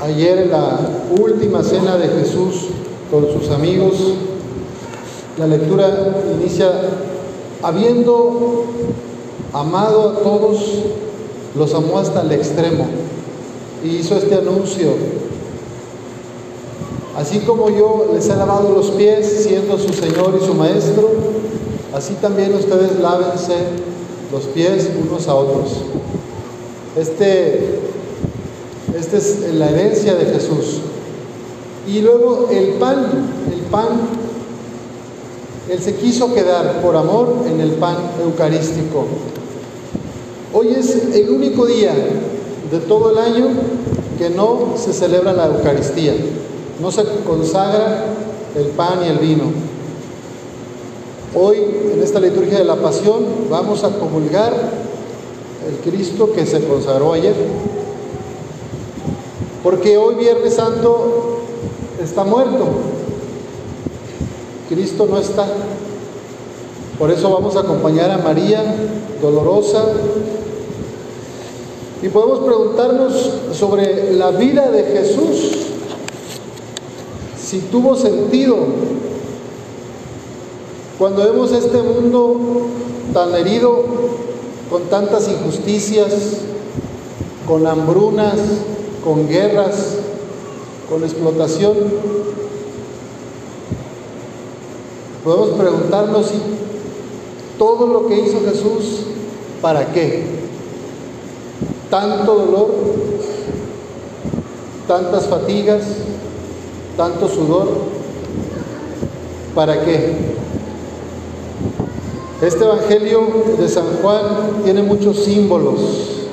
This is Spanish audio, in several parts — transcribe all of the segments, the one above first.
Ayer en la última cena de Jesús con sus amigos, la lectura inicia, habiendo amado a todos, los amó hasta el extremo. Y hizo este anuncio. Así como yo les he lavado los pies siendo su Señor y su Maestro, así también ustedes lávense los pies unos a otros. Este, esta es la herencia de Jesús. Y luego el pan, el pan, Él se quiso quedar por amor en el pan eucarístico. Hoy es el único día de todo el año que no se celebra la Eucaristía, no se consagra el pan y el vino. Hoy, en esta liturgia de la pasión, vamos a comulgar el Cristo que se consagró ayer. Porque hoy Viernes Santo está muerto. Cristo no está. Por eso vamos a acompañar a María dolorosa. Y podemos preguntarnos sobre la vida de Jesús, si tuvo sentido cuando vemos este mundo tan herido, con tantas injusticias, con hambrunas, con guerras, con explotación, podemos preguntarnos si todo lo que hizo Jesús, ¿para qué? Tanto dolor, tantas fatigas, tanto sudor, ¿para qué? Este Evangelio de San Juan tiene muchos símbolos.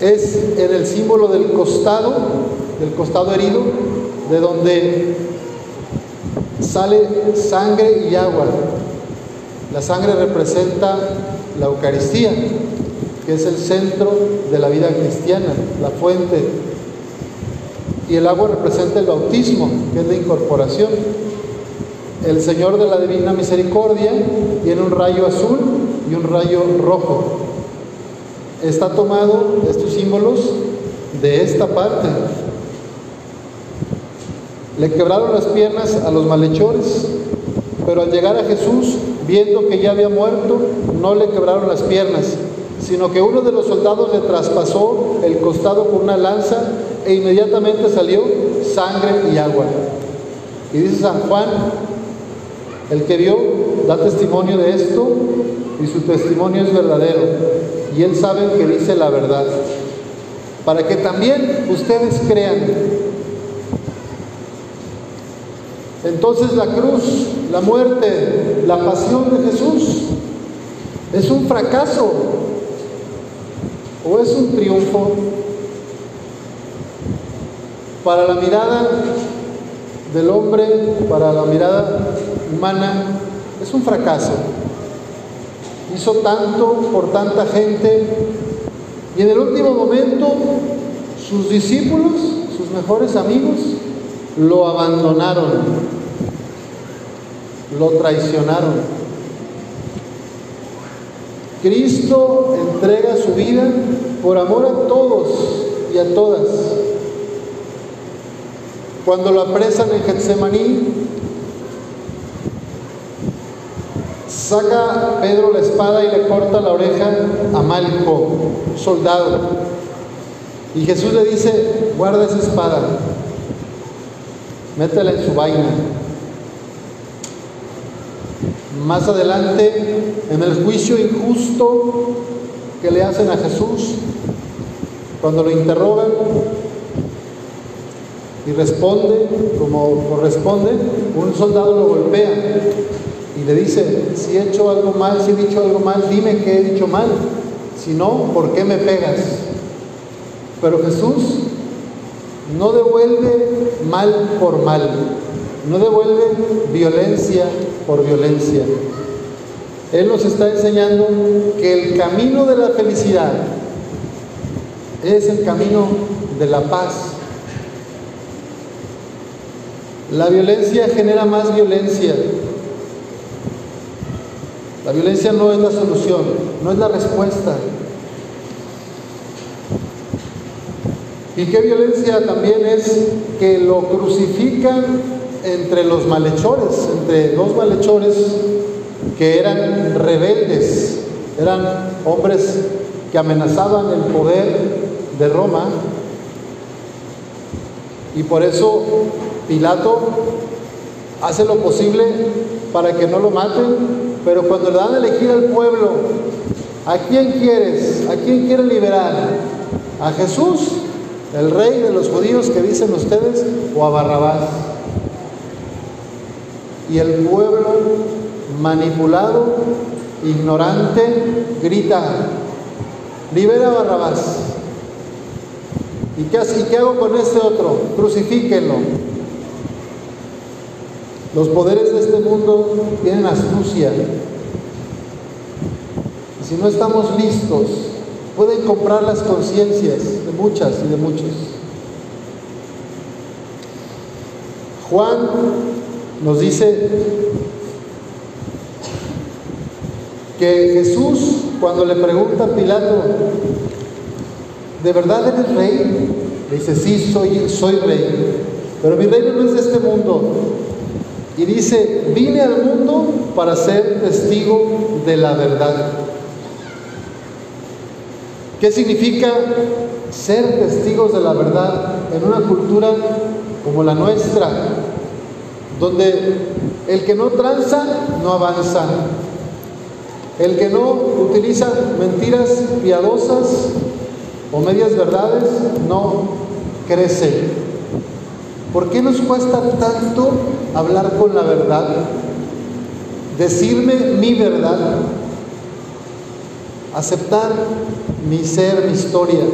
Es en el símbolo del costado, del costado herido, de donde sale sangre y agua. La sangre representa la Eucaristía, que es el centro de la vida cristiana, la fuente. Y el agua representa el bautismo, que es la incorporación el Señor de la Divina Misericordia tiene un rayo azul y un rayo rojo. Está tomado estos símbolos de esta parte. Le quebraron las piernas a los malhechores, pero al llegar a Jesús, viendo que ya había muerto, no le quebraron las piernas, sino que uno de los soldados le traspasó el costado con una lanza e inmediatamente salió sangre y agua. Y dice San Juan el que vio da testimonio de esto y su testimonio es verdadero y él sabe que dice la verdad. Para que también ustedes crean. Entonces la cruz, la muerte, la pasión de Jesús es un fracaso o es un triunfo. Para la mirada del hombre, para la mirada humana es un fracaso. Hizo tanto por tanta gente y en el último momento sus discípulos, sus mejores amigos, lo abandonaron, lo traicionaron. Cristo entrega su vida por amor a todos y a todas. Cuando lo apresan en Getsemaní, Saca Pedro la espada y le corta la oreja a Malco, soldado. Y Jesús le dice, guarda esa espada, métela en su vaina. Más adelante, en el juicio injusto que le hacen a Jesús, cuando lo interrogan y responde como corresponde, un soldado lo golpea y le dice, si he hecho algo mal, si he dicho algo mal, dime que he dicho mal. Si no, ¿por qué me pegas? Pero Jesús no devuelve mal por mal, no devuelve violencia por violencia. Él nos está enseñando que el camino de la felicidad es el camino de la paz. La violencia genera más violencia, la violencia no es la solución, no es la respuesta. Y qué violencia también es que lo crucifican entre los malhechores, entre dos malhechores que eran rebeldes, eran hombres que amenazaban el poder de Roma. Y por eso Pilato hace lo posible para que no lo maten, pero cuando le dan a elegir al pueblo, ¿a quién quieres? ¿A quién quiere liberar? ¿A Jesús, el rey de los judíos que dicen ustedes, o a Barrabás? Y el pueblo manipulado, ignorante, grita, libera a Barrabás. ¿Y qué, ¿Y qué hago con este otro? Crucifíquenlo. Los poderes de este mundo tienen astucia. Y si no estamos listos, pueden comprar las conciencias de muchas y de muchos. Juan nos dice que Jesús, cuando le pregunta a Pilato, ¿de verdad eres rey? Le dice, sí, soy, soy rey, pero mi reino no es de este mundo. Y dice, vine al mundo para ser testigo de la verdad. ¿Qué significa ser testigos de la verdad en una cultura como la nuestra, donde el que no tranza no avanza, el que no utiliza mentiras piadosas o medias verdades no crece? ¿Por qué nos cuesta tanto hablar con la verdad? Decirme mi verdad, aceptar mi ser, mi historia.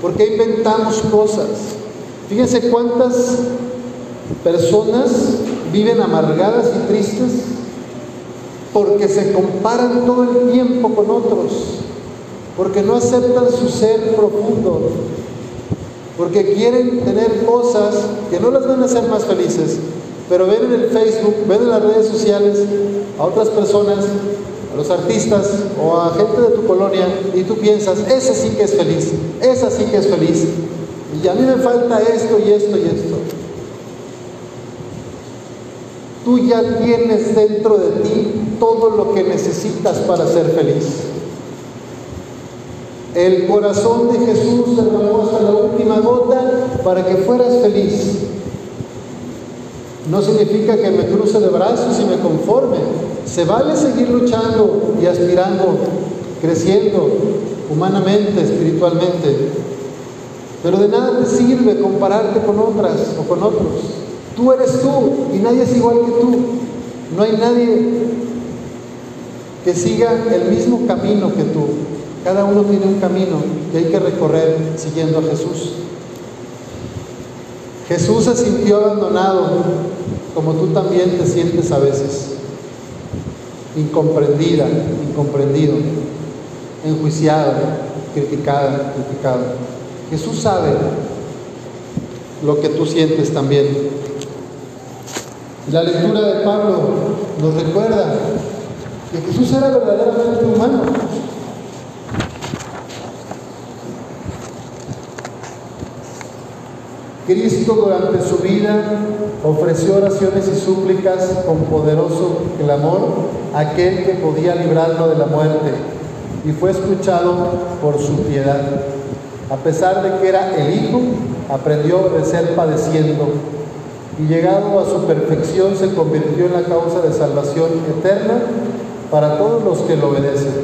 ¿Por qué inventamos cosas? Fíjense cuántas personas viven amargadas y tristes porque se comparan todo el tiempo con otros, porque no aceptan su ser profundo, porque quieren tener cosas que no las van a hacer más felices, pero ven en el Facebook, ven en las redes sociales a otras personas, a los artistas o a gente de tu colonia y tú piensas, ese sí que es feliz, esa sí que es feliz, y a mí me falta esto y esto y esto. Tú ya tienes dentro de ti todo lo que necesitas para ser feliz. El corazón de Jesús derramó hasta la última gota para que fueras feliz. No significa que me cruce de brazos y me conforme. Se vale seguir luchando y aspirando, creciendo humanamente, espiritualmente. Pero de nada te sirve compararte con otras o con otros. Tú eres tú y nadie es igual que tú. No hay nadie que siga el mismo camino que tú. Cada uno tiene un camino que hay que recorrer siguiendo a Jesús. Jesús se sintió abandonado como tú también te sientes a veces, incomprendida, incomprendido, enjuiciado, criticada, criticado. Jesús sabe lo que tú sientes también. La lectura de Pablo nos recuerda que Jesús era verdaderamente humano. Cristo durante su vida ofreció oraciones y súplicas con poderoso clamor a aquel que podía librarlo de la muerte y fue escuchado por su piedad. A pesar de que era el Hijo, aprendió de ser padeciendo y llegado a su perfección se convirtió en la causa de salvación eterna para todos los que lo obedecen.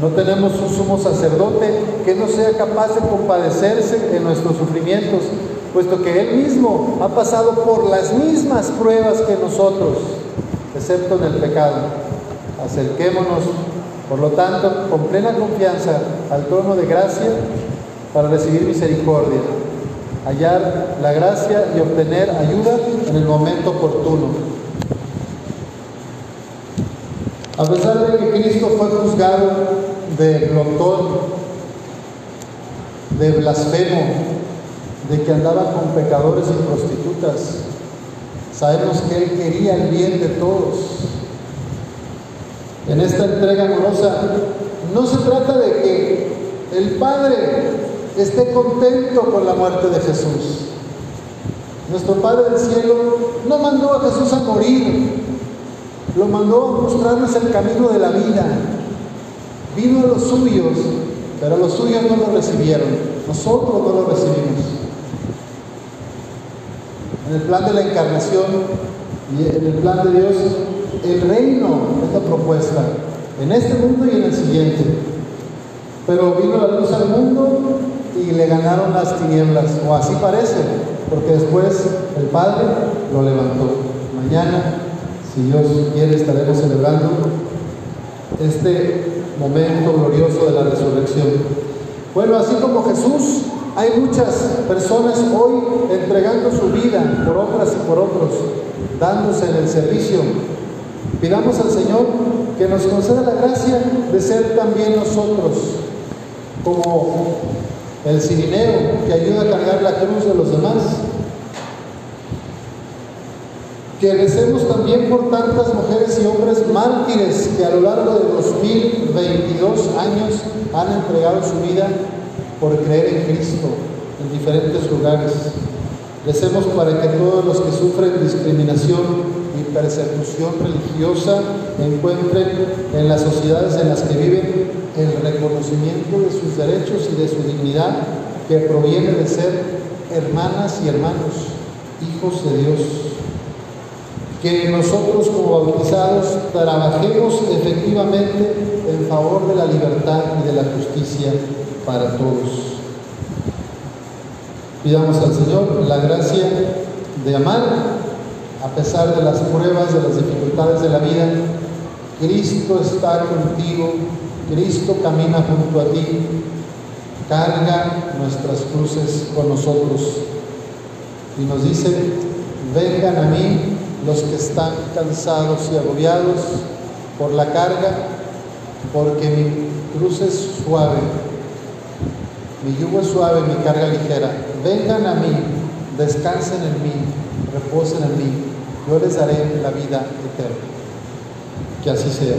No tenemos un sumo sacerdote que no sea capaz de compadecerse en nuestros sufrimientos, puesto que Él mismo ha pasado por las mismas pruebas que nosotros, excepto en el pecado. Acerquémonos, por lo tanto, con plena confianza al trono de gracia para recibir misericordia, hallar la gracia y obtener ayuda en el momento oportuno. A pesar de que Cristo fue juzgado de glotón, de blasfemo, de que andaba con pecadores y prostitutas. Sabemos que Él quería el bien de todos. En esta entrega amorosa no se trata de que el Padre esté contento con la muerte de Jesús. Nuestro Padre del Cielo no mandó a Jesús a morir, lo mandó a mostrarnos el camino de la vida. Vino a los suyos, pero los suyos no lo recibieron. Nosotros no lo recibimos. En el plan de la encarnación y en el plan de Dios, el reino es la propuesta, en este mundo y en el siguiente. Pero vino la luz al mundo y le ganaron las tinieblas, o así parece, porque después el Padre lo levantó. Mañana, si Dios quiere, estaremos celebrando este momento glorioso de la resurrección. Bueno, así como Jesús, hay muchas personas hoy entregando su vida por otras y por otros, dándose en el servicio. Pidamos al Señor que nos conceda la gracia de ser también nosotros como el cirineo que ayuda a cargar la cruz de los demás. Que recemos también por tantas mujeres y hombres mártires que a lo largo de 2022 años han entregado su vida por creer en Cristo en diferentes lugares. Recemos para que todos los que sufren discriminación y persecución religiosa encuentren en las sociedades en las que viven el reconocimiento de sus derechos y de su dignidad que proviene de ser hermanas y hermanos, hijos de Dios. Que nosotros como bautizados trabajemos efectivamente en favor de la libertad y de la justicia para todos. Pidamos al Señor la gracia de amar a pesar de las pruebas, de las dificultades de la vida. Cristo está contigo Cristo camina junto a ti, carga nuestras cruces con nosotros y nos dice, vengan a mí los que están cansados y agobiados por la carga, porque mi cruz es suave, mi yugo es suave, mi carga ligera. Vengan a mí, descansen en mí, reposen en mí, yo les daré la vida eterna. Que así sea.